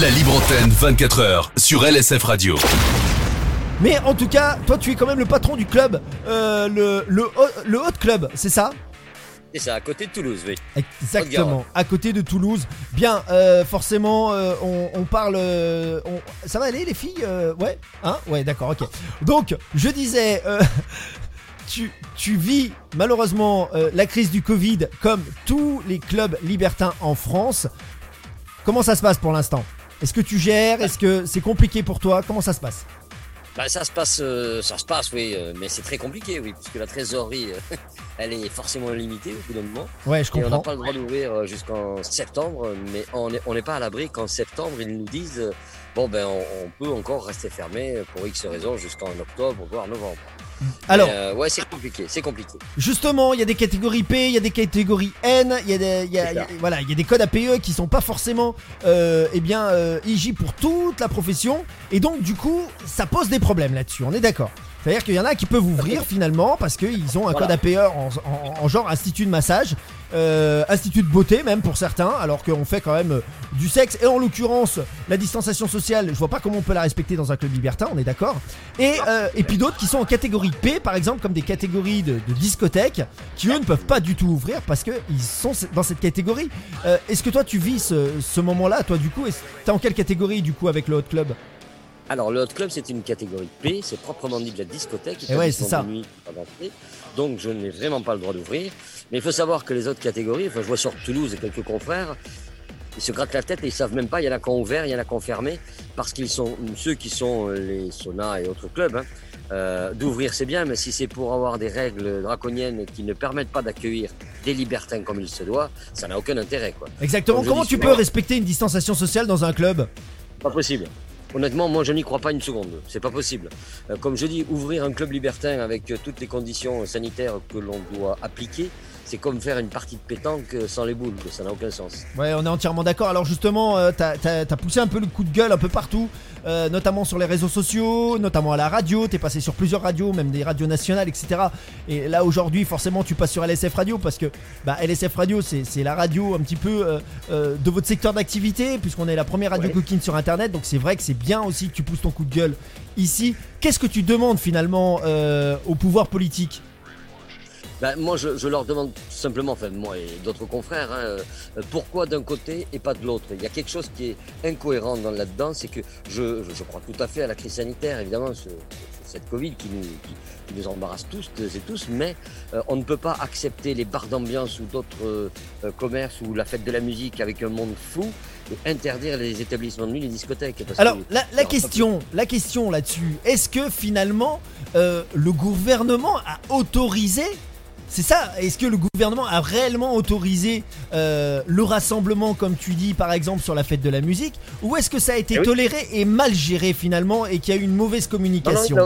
La libre antenne 24 heures sur LSF Radio. Mais en tout cas, toi, tu es quand même le patron du club, euh, le, le, Hot- le Hot Club, c'est ça? Et c'est à côté de Toulouse, oui. Exactement, à côté de Toulouse. Bien, euh, forcément, euh, on, on parle. euh, on- Ça va aller, les filles Euh, Ouais Hein Ouais, d'accord, ok. Donc, je disais. euh, Tu, tu vis malheureusement euh, la crise du Covid comme tous les clubs libertins en France. Comment ça se passe pour l'instant? Est-ce que tu gères? Est-ce que c'est compliqué pour toi? Comment ça se passe? Bah, ça se passe, euh, ça se passe, oui, euh, mais c'est très compliqué, oui, puisque la trésorerie, euh, elle est forcément limitée au bout d'un moment. Ouais, je Et on n'a comprends. pas le droit d'ouvrir jusqu'en septembre, mais on n'est on pas à l'abri qu'en septembre, ils nous disent, bon, ben, on, on peut encore rester fermé pour X raisons jusqu'en octobre, voire novembre. Alors, euh, ouais, c'est compliqué, c'est compliqué. Justement, il y a des catégories P, il y a des catégories N, il y a des, y a- a- voilà, il y a des codes APE qui sont pas forcément, euh, eh bien, euh, IG pour toute la profession, et donc du coup, ça pose des problèmes là-dessus. On est d'accord. C'est-à-dire qu'il y en a qui peuvent ouvrir finalement parce qu'ils ont un Voilà. code APE en, en- en genre institut de massage, euh, institut de beauté même pour certains, alors qu'on fait quand même euh, du sexe. Et en l'occurrence, la distanciation sociale, je vois pas comment on peut la respecter dans un club libertin, on est d'accord. Et, euh, et puis d'autres qui sont en catégorie P, par exemple, comme des catégories de, de discothèques, qui eux ne peuvent pas du tout ouvrir parce qu'ils sont dans cette catégorie. Euh, Est-ce que toi tu vis ce, ce moment-là, toi du coup, t'es en quelle catégorie du coup avec le Hot Club? Alors, le hot club, c'est une catégorie P, c'est proprement dit de la discothèque. Eh ouais, c'est ça. nuit. Donc, je n'ai vraiment pas le droit d'ouvrir. Mais il faut savoir que les autres catégories, enfin, je vois sur Toulouse et quelques confrères, ils se grattent la tête et ils savent même pas, il y en a qui ont ouvert, il y en a qui ont fermé, parce qu'ils sont, ceux qui sont euh, les saunas et autres clubs, hein, euh, d'ouvrir c'est bien, mais si c'est pour avoir des règles draconiennes qui ne permettent pas d'accueillir des libertins comme il se doit, ça n'a aucun intérêt, quoi. Exactement. Comment dis tu peux respecter une distanciation sociale dans un club? Pas possible. Honnêtement, moi je n'y crois pas une seconde. C'est pas possible. Euh, comme je dis, ouvrir un club libertin avec euh, toutes les conditions sanitaires que l'on doit appliquer, c'est comme faire une partie de pétanque euh, sans les boules. Ça n'a aucun sens. Ouais, on est entièrement d'accord. Alors justement, euh, t'as as, poussé un peu le coup de gueule un peu partout, euh, notamment sur les réseaux sociaux, notamment à la radio. T'es passé sur plusieurs radios, même des radios nationales, etc. Et là aujourd'hui, forcément, tu passes sur LSF Radio parce que bah, LSF Radio, c'est la radio un petit peu euh, de votre secteur d'activité, puisqu'on est la première radio Ouais. coquine sur Internet. Donc c'est vrai que c'est bien aussi que tu pousses ton coup de gueule ici. Qu'est-ce que tu demandes finalement au pouvoir politique? Ben, moi je, je leur demande simplement, enfin moi et d'autres confrères, hein, euh, pourquoi d'un côté et pas de l'autre? Il y a quelque chose qui est incohérent dans là-dedans, c'est que je, je, crois tout à fait à la crise sanitaire, évidemment, ce- cette Covid qui nous, qui, qui nous embarrasse tous et tous, mais euh, on ne peut pas accepter les bars d'ambiance ou d'autres euh, commerces ou la fête de la musique avec un monde fou et interdire les établissements de nuit, les discothèques. parce Alors, que- la, la question, la question là-dessus, est-ce que finalement euh, le gouvernement a autorisé c'est ça, est-ce que le gouvernement a réellement autorisé euh, le rassemblement, comme tu dis par exemple sur la fête de la musique, ou est-ce que ça a été Eh oui. toléré et mal géré finalement et qu'il y a eu une mauvaise Non, non, communication?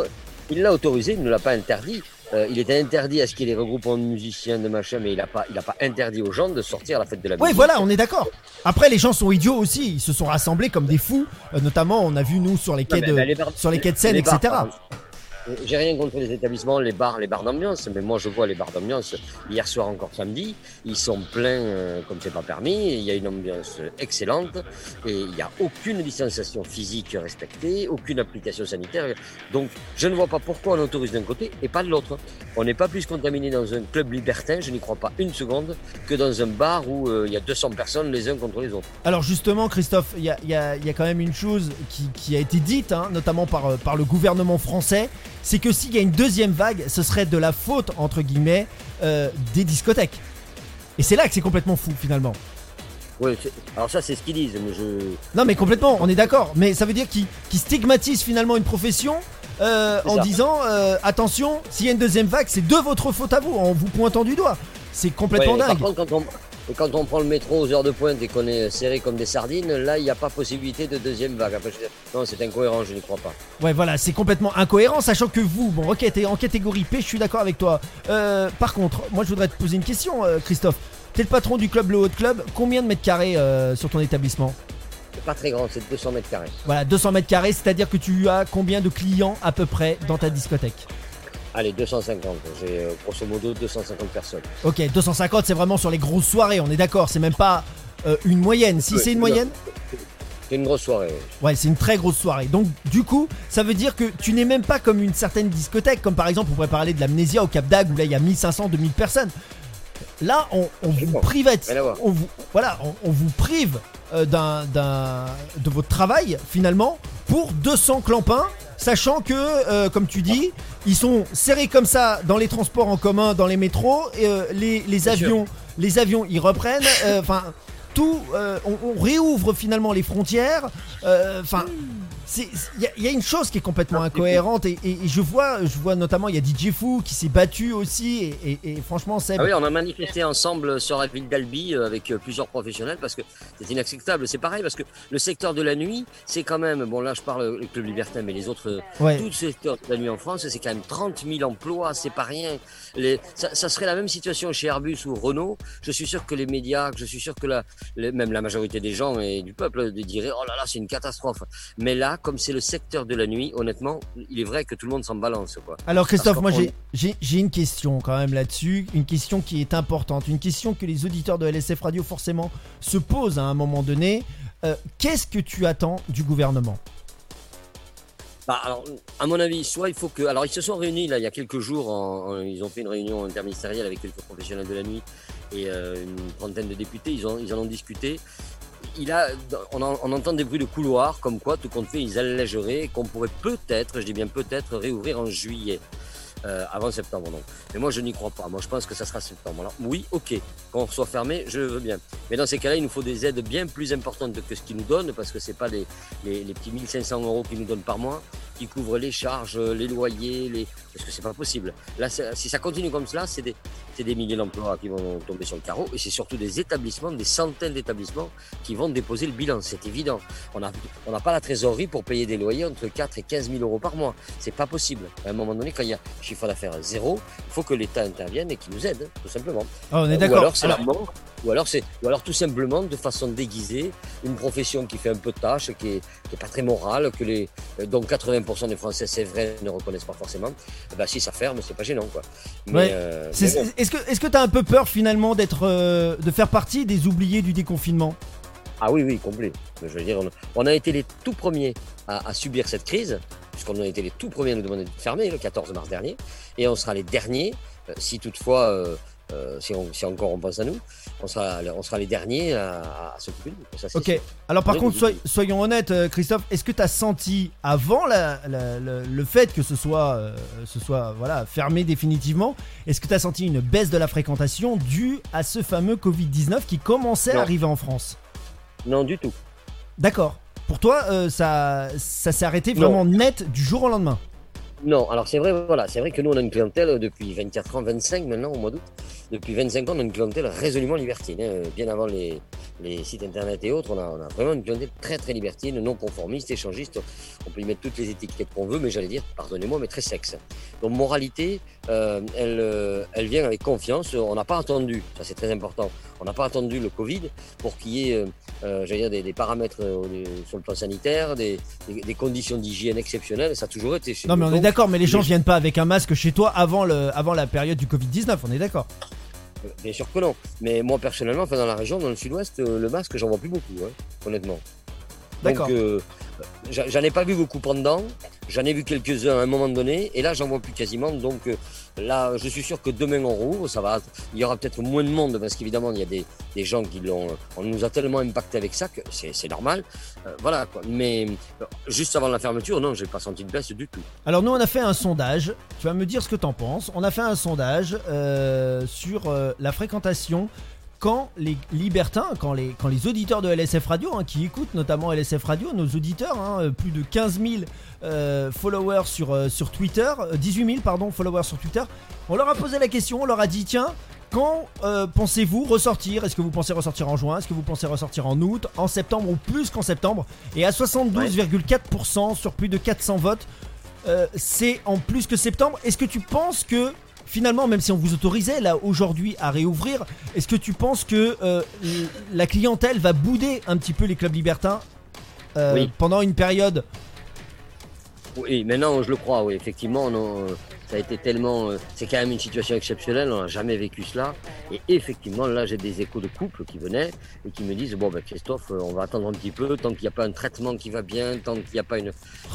il l'a- autorisé, il ne l'a pas interdit. Euh, il était interdit à ce qu'il y ait des regroupements de musiciens, de machin, mais il n'a pas, il a pas interdit aux gens de sortir à la fête de la musique. voilà, on est d'accord. Après, les gens sont idiots aussi, ils se sont rassemblés comme des fous, euh, notamment on a vu nous sur les quais Non, de, mais- mais les bars- sur les quais de Seine, les bars, etc. J'ai rien contre les établissements, les bars, les bars d'ambiance, mais moi je vois les bars d'ambiance hier soir encore samedi, ils sont pleins euh, comme c'est pas permis, il y a une ambiance excellente et il n'y a aucune distanciation physique respectée, aucune application sanitaire. Donc je ne vois pas pourquoi on autorise d'un côté et pas de l'autre. On n'est pas plus contaminé dans un club libertin, je n'y crois pas une seconde, que dans un bar où euh, il y a 200 personnes les uns contre les autres. Alors justement, Christophe, il y a, quand même une chose qui, a été dite, hein, notamment euh, par le gouvernement français, c'est que s'il y a une deuxième vague, ce serait de la faute, entre guillemets, euh, des discothèques. Et c'est là que c'est complètement fou finalement. C'est- alors ça c'est ce qu'ils disent, mais je... Non mais complètement, on est d'accord. Mais ça veut dire qu'ils stigmatisent finalement une profession euh, en ça. disant euh, attention, s'il y a une deuxième vague, c'est de votre faute à vous, en vous pointant du doigt. C'est complètement Ouais, Par dingue. contre, quand on, et quand on prend le métro aux heures de pointe et qu'on est serré comme des sardines, là, il n'y a pas possibilité de deuxième vague. Après, je non, c'est incohérent, je n'y crois pas. Ouais, voilà, c'est complètement incohérent, sachant que vous, bon, ok, t'es en catégorie P, je suis d'accord avec toi. Euh, par contre, moi, je voudrais te poser une question, euh, Christophe. T'es le patron du club Le Haut Club. Combien de mètres carrés euh, sur ton établissement C'est pas très grand, c'est 200 mètres carrés. Voilà, 200 mètres carrés, c'est-à-dire que tu as combien de clients à peu près dans ta discothèque? Allez, 250. J'ai euh, grosso modo 250 personnes. Ok, 250, c'est vraiment sur les grosses soirées, on est d'accord, c'est même pas euh, une moyenne. Si c'est une non. moyenne C'est une grosse soirée. Ouais, c'est une très grosse soirée. Donc, du coup, ça veut dire que tu n'es même pas comme une certaine discothèque, comme par exemple, on pourrait parler de l'amnésia au Cap d'Agde où là il y a 1500, 2000 personnes. Là, on, on vous voir. on vous, voilà, on, on vous prive euh, d'un- de votre travail finalement pour 200 clampins, sachant que, euh, comme tu dis, ils sont serrés comme ça dans les transports en commun, dans les métros, et, euh, les, les Bien sûr. avions, les avions, ils reprennent, euh, enfin. tout, on, on réouvre finalement les frontières. Enfin, il y, a- il y a une chose qui est complètement incohérente et, et- et je vois, je vois notamment il y a DJ Fou qui s'est battu aussi et, franchement Seb, Ah oui, on a manifesté ensemble sur la ville d'Albi euh, avec euh, plusieurs professionnels parce que c'est inacceptable. C'est pareil parce que le secteur de la nuit, c'est quand même, bon là je parle le club libertin, mais les autres, euh, ouais. tout le secteur de la nuit en France, c'est quand même 30 000 emplois, c'est pas rien. Les, ça, ça serait la même situation chez Airbus ou Renault. Je suis sûr que les médias, je suis sûr que la, les- même la majorité des gens et du peuple diraient oh là là c'est une catastrophe. Mais là, comme c'est le secteur de la nuit, honnêtement, il est vrai que tout le monde s'en balance quoi. Alors Christophe, moi j'ai- une question quand même là-dessus, une question qui est importante, une question que les auditeurs de LSF Radio forcément se posent à un moment donné. Euh, Qu'est-ce que tu attends du gouvernement? Bah, alors, à mon avis, soit il faut que. Alors, ils se sont réunis là il y a quelques jours. en- en- ils ont fait une réunion interministérielle avec quelques professionnels de la nuit et euh, une trentaine de députés. Ils, ont, ils en ont discuté. On, en- on entend des bruits de couloir comme quoi, tout compte fait, ils allégeraient, qu'on pourrait peut-être, je dis bien peut-être, réouvrir en juillet. euh, avant septembre. Mais moi je n'y crois pas. Moi je pense que ça sera septembre. Oui, ok, qu'on soit fermé, je veux bien. Mais dans ces cas-là, il nous faut des aides bien plus importantes que ce qu'ils nous donnent parce que c'est pas les, les, petits 1500 euros qu'ils nous donnent par mois qui couvrent les charges, les loyers, les... parce que c'est pas possible. Là, si ça continue comme cela, c'est des, c'est des milliers d'emplois qui vont tomber sur le carreau et c'est surtout des établissements, des centaines d'établissements qui vont déposer le bilan. C'est évident. On n'a on pas la trésorerie pour payer des loyers entre 4 et 15 000 euros par mois. C'est pas possible. À un moment donné, quand il y a chiffre d'affaires zéro, il faut que l'État intervienne et qu'il nous aide, tout simplement. Ah, On est Ou d'accord. alors c'est la Alors, mort, ou alors c'est, ou alors tout simplement de façon déguisée, une profession qui fait un peu de tâche, qui est, qui est pas très morale, que les, euh, dont 80% des Français, c'est vrai, ne reconnaissent pas forcément. Ben, si ça ferme, c'est pas gênant, quoi. Mais, Ouais. euh, mais c'est- bon. Est-ce que est-ce que t'as un peu peur finalement d'être euh, de faire partie des oubliés du déconfinement? Ah oui, oui, complet. Je veux dire, on, on a été les tout premiers à, à subir cette crise, puisqu'on a été les tout premiers à nous demander de fermer le 14 mars dernier, et on sera les derniers, euh, si toutefois, euh, euh, si, on- si encore on pense à nous, on sera, on sera les derniers à, à s'occuper de nous. Ok. sûr. Alors par Oui, contre, soy- soyons honnêtes, euh, Christophe, est-ce que tu as senti avant la- la- la- le fait que ce soit, euh, ce soit voilà, fermé définitivement, est-ce que tu as senti une baisse de la fréquentation due à ce fameux Covid-19 qui commençait à arriver en France? Non, du tout. D'accord. Pour toi, euh, ça, ça s'est arrêté Non. vraiment net du jour au lendemain? Non, alors c'est vrai, voilà, c'est vrai que nous on a une clientèle depuis 24 ans, 25 maintenant au mois d'août. Depuis 25 ans, on a une clientèle résolument libertine. hein. Bien avant les, les sites internet et autres, on a, on a vraiment une clientèle très très libertine, non conformiste, échangiste. On peut y mettre toutes les étiquettes qu'on veut, mais j'allais dire, pardonnez-moi, mais très sexe. Donc moralité, euh, elle, euh, elle vient avec confiance. On n'a pas attendu, ça c'est très important. On n'a pas attendu le Covid pour qu'il y ait, euh, euh, dire, des, des paramètres euh, sur le plan sanitaire, des, des- des conditions d'hygiène exceptionnelles. Ça a toujours été chez Non mais on est d'accord, mais les gens les- viennent pas avec un masque chez toi avant, le, avant la période du Covid-19, on est d'accord. Bien sûr que non. Mais moi, personnellement, enfin, dans la région, dans le sud-ouest, le masque, j'en vois plus beaucoup, hein, honnêtement. D'accord. Donc, j'en ai pas vu beaucoup pendant. J'en ai vu quelques-uns à un moment donné. Et là, j'en vois plus quasiment. Donc, euh, là, je suis sûr que demain, on rouvre. Ça va, il y aura peut-être moins de monde parce qu'évidemment, il y a des, des gens qui l'ont. On nous a tellement impacté avec ça que c'est normal. Euh, voilà, quoi. Mais euh, juste avant la fermeture, non, j'ai pas senti de baisse du tout. Alors nous on a fait un sondage, tu vas me dire ce que t'en penses. On a fait un sondage euh, sur euh, la fréquentation quand les libertins, quand les, auditeurs de LSF Radio, hein, qui écoutent notamment LSF Radio, nos auditeurs, hein, euh, plus de 15 000 euh, followers sur, euh, Twitter, euh, 18 000 pardon, followers sur Twitter, on leur a posé la question, on leur a dit tiens, quand pensez-vous ressortir? Est-ce que vous pensez ressortir en juin? Est-ce que vous pensez ressortir en août En septembre ou plus qu'en septembre? Et à 72,4% sur plus de 400 votes, c'est en plus que septembre. Est-ce que tu penses que finalement, même si on vous autorisait là aujourd'hui à réouvrir, est-ce que tu penses que euh, la clientèle va bouder un petit peu les clubs libertins euh, Oui. pendant une période? Oui, maintenant je le crois, oui, effectivement, non, euh, ça a été tellement. euh, c'est quand même une situation exceptionnelle, on n'a jamais vécu cela. Et effectivement, là, j'ai des échos de couples qui venaient et qui me disent Bon, ben, Christophe, on va attendre un petit peu, tant qu'il n'y a pas un traitement qui va bien, tant qu'il n'y a pas une,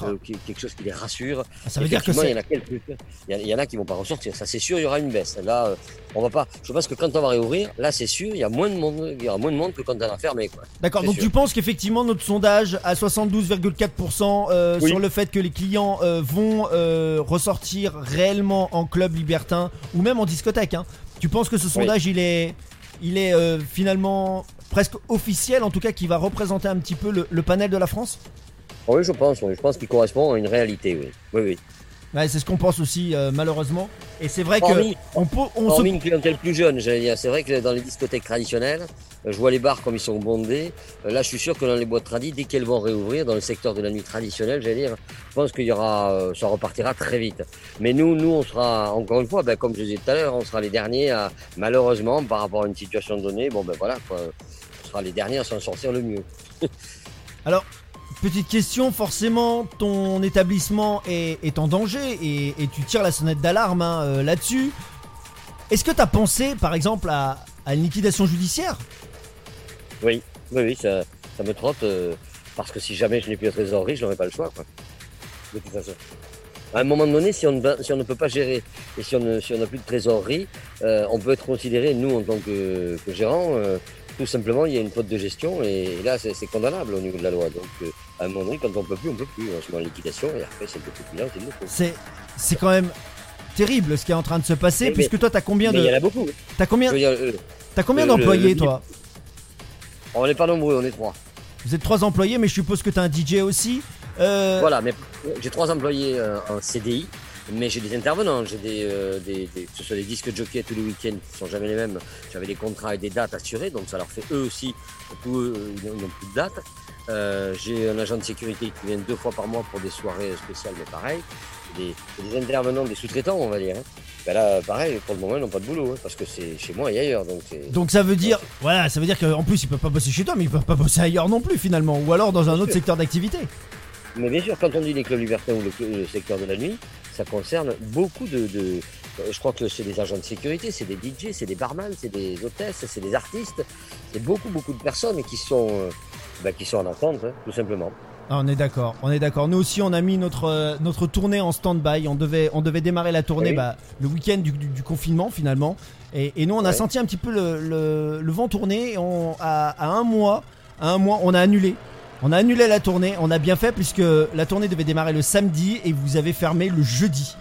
euh, quelque chose qui les rassure. Ah, ça veut dire que il y en a quelques. Il y, en- il y en a qui vont pas ressortir. Ça, c'est sûr, il y aura une baisse. Là, euh, on va pas. Je pense que quand on va réouvrir, là, c'est sûr, il y a moins de monde, il y aura moins de monde que quand on a fermé. D'accord, donc sûr. tu penses qu'effectivement notre sondage à 72,4% euh, Oui. sur le fait que les clients euh, vont euh, ressortir réellement en club libertin ou même en discothèque, hein, tu penses que ce sondage il est, il est finalement presque officiel, en tout cas qui va représenter un petit peu le, le panel de la France? Oui, je pense. oui. Je pense qu'il correspond à une réalité, oui. Oui, oui. Ouais, c'est ce qu'on pense aussi euh, malheureusement. Et c'est vrai que on peut, on se une clientèle plus jeune, j'allais dire. C'est vrai que dans les discothèques traditionnelles, euh, je vois les bars comme ils sont bondés. Euh, Là, je suis sûr que dans les boîtes tradies, dès qu'elles vont réouvrir, dans le secteur de la nuit traditionnelle, j'allais dire, je pense qu'il y aura, euh, ça repartira très vite. Mais nous, nous, on sera, encore une fois, ben, comme je disais tout à l'heure, on sera les derniers à, malheureusement, par rapport à une situation donnée, bon, ben voilà, quoi, on sera les derniers à s'en sortir le mieux. Alors, petite question, forcément, ton établissement est, en danger et, tu tires la sonnette d'alarme hein, euh, là-dessus. Est-ce que tu as pensé, par exemple, à, une liquidation judiciaire? Oui, oui, oui, ça, me trotte, euh, parce que si jamais je n'ai plus de trésorerie, je n'aurai pas le choix. De toute façon. À un moment donné, si on ne, si on ne peut pas gérer et si on n'a plus de trésorerie, euh, on peut être considéré, nous, en tant que, que gérant, euh, tout simplement, il y a une faute de gestion et, là, c'est condamnable au niveau de la loi. Donc, euh, à un moment donné, quand on peut plus, on peut plus. On se met en liquidation et après, c'est le peu plus là, c'est le faut. C'est c'est quand même terrible ce qui est en train de se passer, Mais- puisque toi, t'as combien Mais il y en de a beaucoup. t'as combien euh, t'as combien d'employés, le- toi on n'est pas nombreux, on est trois. Vous êtes trois employés, mais je suppose que t'as un DJ aussi. Euh, Voilà, mais j'ai trois employés euh, en CDI, mais j'ai des intervenants, j'ai des, euh, des, des- que ce soit des disques jockey tous les week-ends qui sont jamais les mêmes. J'avais des contrats et des dates assurées, donc ça leur fait eux aussi, tous eux, ils n'ont ils n'ont plus de date. Euh, j'ai un agent de sécurité qui vient deux fois par mois pour des soirées spéciales, mais pareil. Des, des intervenants, des sous-traitants, on va dire. hein. Ben là, pareil, pour le moment, ils n'ont pas de boulot, hein, parce que c'est chez moi et ailleurs. Donc Donc ça veut dire, voilà, ça veut dire qu'en plus ils peuvent pas bosser chez toi, mais ils peuvent pas bosser ailleurs non plus finalement, ou alors dans un Bien autre sûr. secteur d'activité. Mais bien sûr, quand on dit les clubs libertins ou le secteur de la nuit, ça concerne beaucoup de. de- je crois que c'est des agents de sécurité, c'est des DJ, c'est des barman, c'est des hôtesses, c'est des artistes. C'est beaucoup, beaucoup de personnes qui sont, euh, bah, qui sont en attente, hein, tout simplement. Ah, on est d'accord, on est d'accord. Nous aussi, on a mis notre, euh, notre tournée en stand-by. On devait, on devait démarrer la tournée Oui. bah, le week-end du, du- du confinement finalement. Et, et nous, on a Ouais. senti un petit peu le, le- le vent tourner. Et on, à, à un mois, à un mois, on a annulé. On a annulé la tournée. On a bien fait puisque la tournée devait démarrer le samedi et vous avez fermé le jeudi.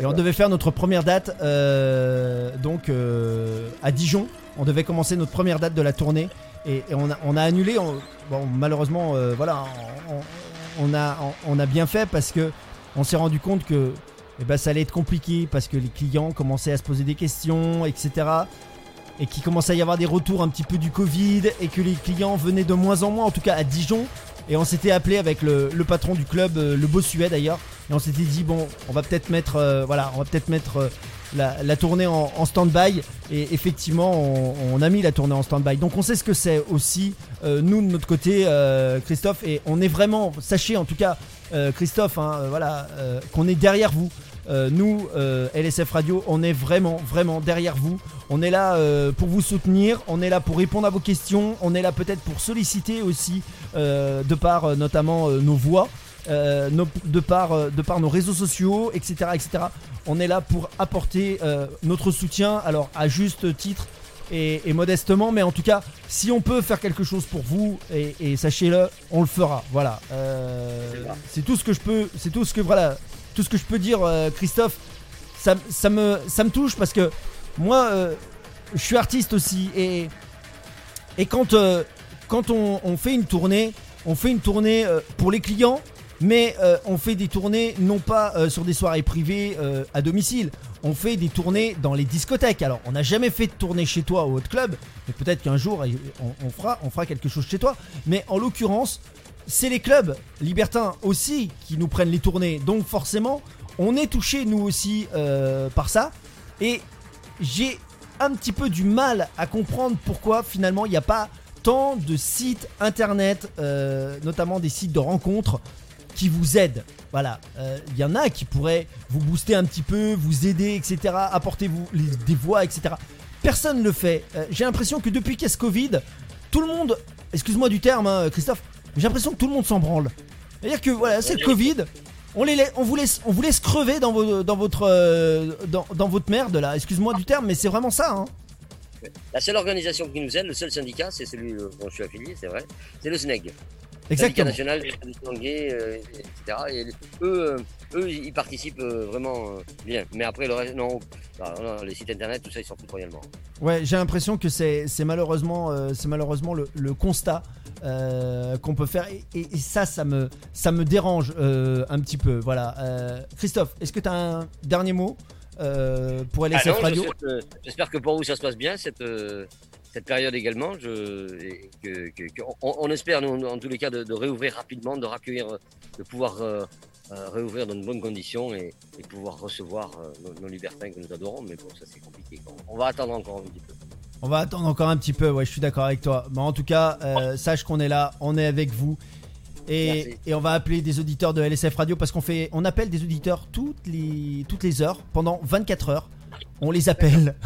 Et on devait faire notre première date euh, donc euh, à Dijon. On devait commencer notre première date de la tournée et, et on, a, on a annulé. on- bon, malheureusement, euh, voilà, on, on a, on a bien fait parce que on s'est rendu compte que eh ben, ça allait être compliqué parce que les clients commençaient à se poser des questions, etc. Et qu'il commençait à y avoir des retours un petit peu du Covid et que les clients venaient de moins en moins, en tout cas à Dijon. Et on s'était appelé avec le, patron du club, euh, le Bossuet d'ailleurs, et on s'était dit bon, on va peut-être mettre, euh, voilà, on va peut-être mettre euh, la, tournée en, stand-by. Et effectivement, on, a mis la tournée en stand-by. Donc on sait ce que c'est aussi nous de notre côté, Christophe, et on est vraiment, sachez en tout cas, Christophe, hein, voilà, qu'on est derrière vous. Euh, nous, euh, LSF Radio, on est vraiment, vraiment derrière vous. On est là euh, pour vous soutenir, on est là pour répondre à vos questions, on est là peut-être pour solliciter aussi, de par notamment nos voix, nos- de, par, de par nos réseaux sociaux, etc. etc. On est là pour apporter notre soutien, alors à juste titre et, et modestement, mais en tout cas, si on peut faire quelque chose pour vous, et, et sachez-le, on le fera. Voilà. Euh, c'est tout ce que je peux, c'est tout ce que voilà, tout ce que je peux dire, euh, Christophe. Ça, me, touche parce que moi, euh, je suis artiste aussi et quand euh, on, fait une tournée, on fait une tournée pour les clients, mais on fait des tournées non pas sur des soirées privées à domicile. On fait des tournées dans les discothèques. Alors, on n'a jamais fait de tournée chez toi au Hot Club, mais peut-être qu'un jour on fera quelque chose chez toi. Mais en l'occurrence, c'est les clubs libertins aussi qui nous prennent les tournées. Donc forcément, on est touché nous aussi euh, par ça. Et j'ai un petit peu du mal à comprendre pourquoi finalement il n'y a pas tant de sites internet, euh, notamment des sites de rencontres, qui vous aident. Voilà, Euh, il y en a qui pourraient vous booster un petit peu, vous aider, etc., apporter vous les- des voix, etc. personne le fait. J'ai l'impression que depuis qu'est-ce Covid, tout le monde, excuse-moi du terme, hein, Christophe, j'ai l'impression que tout le monde s'en branle. C'est-à-dire que voilà, c'est le Covid. On, les on, vous laisse, on vous laisse crever dans, vos, dans, votre, euh, dans, dans, votre merde là, excuse-moi du terme, mais c'est vraiment ça. Hein. La seule organisation qui nous aide, le seul syndicat, c'est celui dont je suis affilié, c'est vrai, c'est le SNEG. Exactement. national des gays, euh, etc. Et eux, euh, eux, ils participent euh, vraiment bien. Mais après, le reste, non, bah, non, les sites internet, tout ça, ils s'en foutent royalement. Ouais, j'ai l'impression que c'est malheureusement, c'est malheureusement le, le constat qu'on peut faire. Et, et, ça, ça me, ça me dérange un petit peu. Voilà. Christophe, est-ce que tu as un dernier mot pour LSF ah Radio J'espère que pour vous, ça se passe bien, cette cette période également. on, espère, nous, en tous les cas, de, réouvrir rapidement, de raccueillir, de pouvoir euh, euh, réouvrir dans de bonnes conditions et, pouvoir recevoir euh, nos, libertins que nous adorons. Mais bon, ça c'est compliqué. On, va attendre encore un petit peu. On va attendre encore un petit peu, ouais, je suis d'accord avec toi. Mais en tout cas, sache qu'on est là, on est avec vous. Et, on va appeler des auditeurs de LSF Radio parce qu'on fait, on appelle des auditeurs toutes les, toutes les heures pendant 24 heures. On les appelle.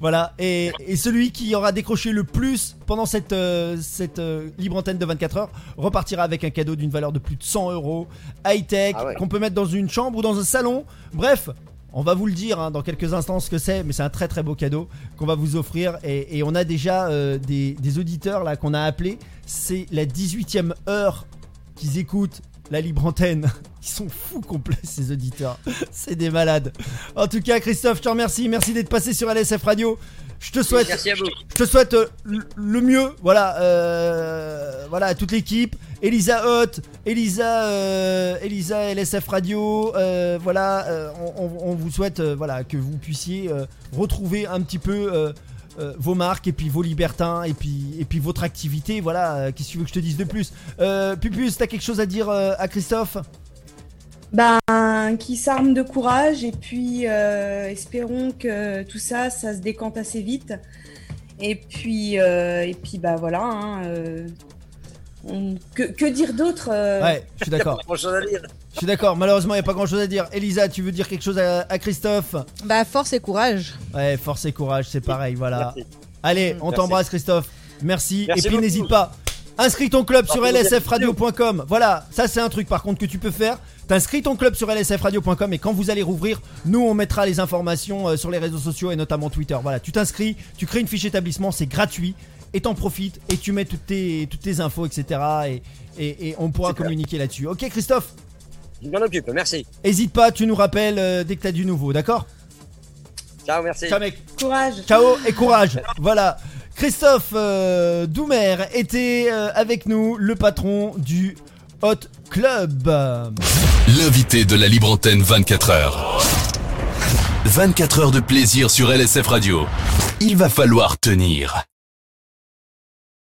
Voilà, et, celui qui aura décroché le plus pendant cette, euh, cette euh, libre antenne de 24 heures repartira avec un cadeau d'une valeur de plus de 100 euros, high-tech, ah qu'on peut mettre dans une chambre ou dans un salon. Bref, on va vous le dire hein, dans quelques instants ce que c'est, mais c'est un très très beau cadeau qu'on va vous offrir. Et, on a déjà euh, des, des, auditeurs là qu'on a appelés. C'est la 18e heure qu'ils écoutent la libre antenne. Ils sont fous complets ces auditeurs. C'est des malades. En tout cas, Christophe, je te remercie. Merci d'être passé sur LSF Radio. Je te souhaite, Je te souhaite le mieux. Voilà, euh, voilà à toute l'équipe. Elisa Hot, Elisa, euh, Elisa LSF Radio. voilà, on, vous souhaite voilà que vous puissiez retrouver un petit peu euh, vos marques et puis vos libertins et puis, et puis votre activité. Voilà, euh, qu'est-ce que tu veux que je te dise de plus? Euh, Pupus, t'as quelque chose à dire à Christophe? Ben, qui s'arme de courage et puis espérons que tout ça, ça se décante assez vite. Et puis, et puis bah voilà. Hein, que, dire d'autre Ouais, je suis d'accord. Je suis d'accord, malheureusement, il n'y a pas grand chose à dire. Elisa, tu veux dire quelque chose à, Christophe? Bah, force et courage. Ouais, force et courage, c'est pareil, voilà. Allez, on t'embrasse, Christophe. Merci. et puis, n'hésite pas. Inscris ton club sur lsfradio.com. Voilà, ça c'est un truc par contre que tu peux faire. T'inscris ton club sur lsfradio.com et quand vous allez rouvrir, nous on mettra les informations euh, sur les réseaux sociaux et notamment Twitter. Voilà, tu t'inscris, tu crées une fiche établissement, c'est gratuit et t'en profites et tu mets toutes tes, toutes tes infos, etc. Et, et on pourra communiquer là-dessus. Ok, Christophe je m'en occupe, merci. Hésite pas, tu nous rappelles euh, dès que t'as du nouveau, d'accord Ciao, merci. Ciao, mec. Courage. Ciao et courage. voilà. Christophe euh, Doumer était euh, avec nous, le patron du Hot Club. L'invité de la libre antenne 24 heures. 24 heures de plaisir sur LSF Radio. Il va falloir tenir.